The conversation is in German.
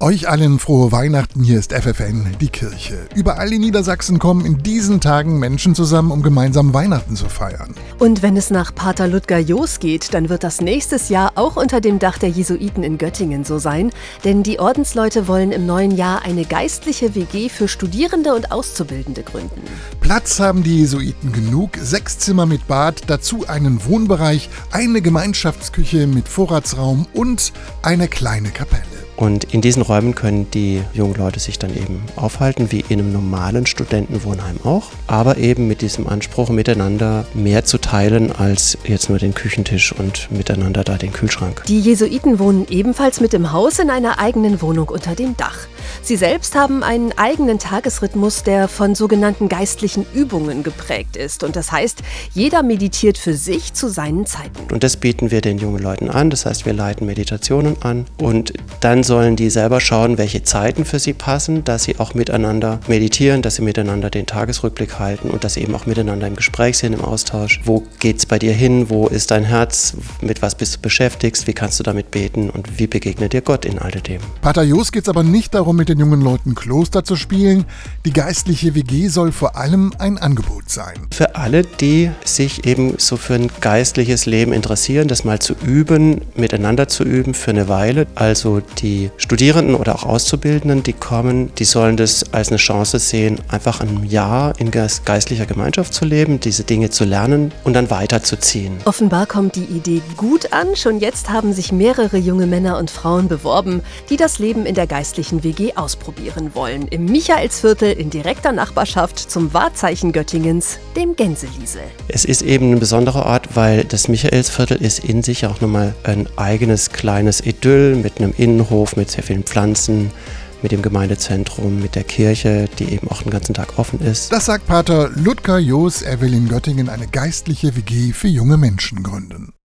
Euch allen frohe Weihnachten, hier ist FFN, die Kirche. Überall in Niedersachsen kommen in diesen Tagen Menschen zusammen, um gemeinsam Weihnachten zu feiern. Und wenn es nach Pater Ludger Joos geht, dann wird das nächstes Jahr auch unter dem Dach der Jesuiten in Göttingen so sein, denn die Ordensleute wollen im neuen Jahr eine geistliche WG für Studierende und Auszubildende gründen. Platz haben die Jesuiten genug, sechs Zimmer mit Bad, dazu einen Wohnbereich, eine Gemeinschaftsküche mit Vorratsraum und eine kleine Kapelle. Und in diesen Räumen können die jungen Leute sich dann eben aufhalten, wie in einem normalen Studentenwohnheim auch, aber eben mit diesem Anspruch, miteinander mehr zu teilen als jetzt nur den Küchentisch und miteinander da den Kühlschrank. Die Jesuiten wohnen ebenfalls mit im Haus in einer eigenen Wohnung unter dem Dach. Sie selbst haben einen eigenen Tagesrhythmus, der von sogenannten geistlichen Übungen geprägt ist. Und das heißt, jeder meditiert für sich zu seinen Zeiten. Und das bieten wir den jungen Leuten an. Das heißt, wir leiten Meditationen an und dann sollen die selber schauen, welche Zeiten für sie passen, dass sie auch miteinander meditieren, dass sie miteinander den Tagesrückblick halten und dass sie eben auch miteinander im Gespräch sind, im Austausch. Wo geht es bei dir hin? Wo ist dein Herz? Mit was bist du beschäftigt? Wie kannst du damit beten? Und wie begegnet dir Gott in all dem? Pater Jos geht es aber nicht darum, mit den jungen Leuten Kloster zu spielen. Die geistliche WG soll vor allem ein Angebot sein. Für alle, die sich eben so für ein geistliches Leben interessieren, das mal zu üben, miteinander zu üben für eine Weile. Also die Studierenden oder auch Auszubildenden, die kommen, die sollen das als eine Chance sehen, einfach ein Jahr in geistlicher Gemeinschaft zu leben, diese Dinge zu lernen und dann weiterzuziehen. Offenbar kommt die Idee gut an. Schon jetzt haben sich mehrere junge Männer und Frauen beworben, die das Leben in der geistlichen WG ausprobieren wollen. Im Michaelsviertel in direkter Nachbarschaft zum Wahrzeichen Göttingens, dem Gänseliesel. Es ist eben ein besonderer Ort, weil das Michaelsviertel ist in sich auch nochmal ein eigenes kleines Idyll mit einem Innenhof, mit sehr vielen Pflanzen mit dem Gemeindezentrum, mit der Kirche, die eben auch den ganzen Tag offen ist. Das sagt Pater Ludger Joos, er will in Göttingen eine geistliche WG für junge Menschen gründen.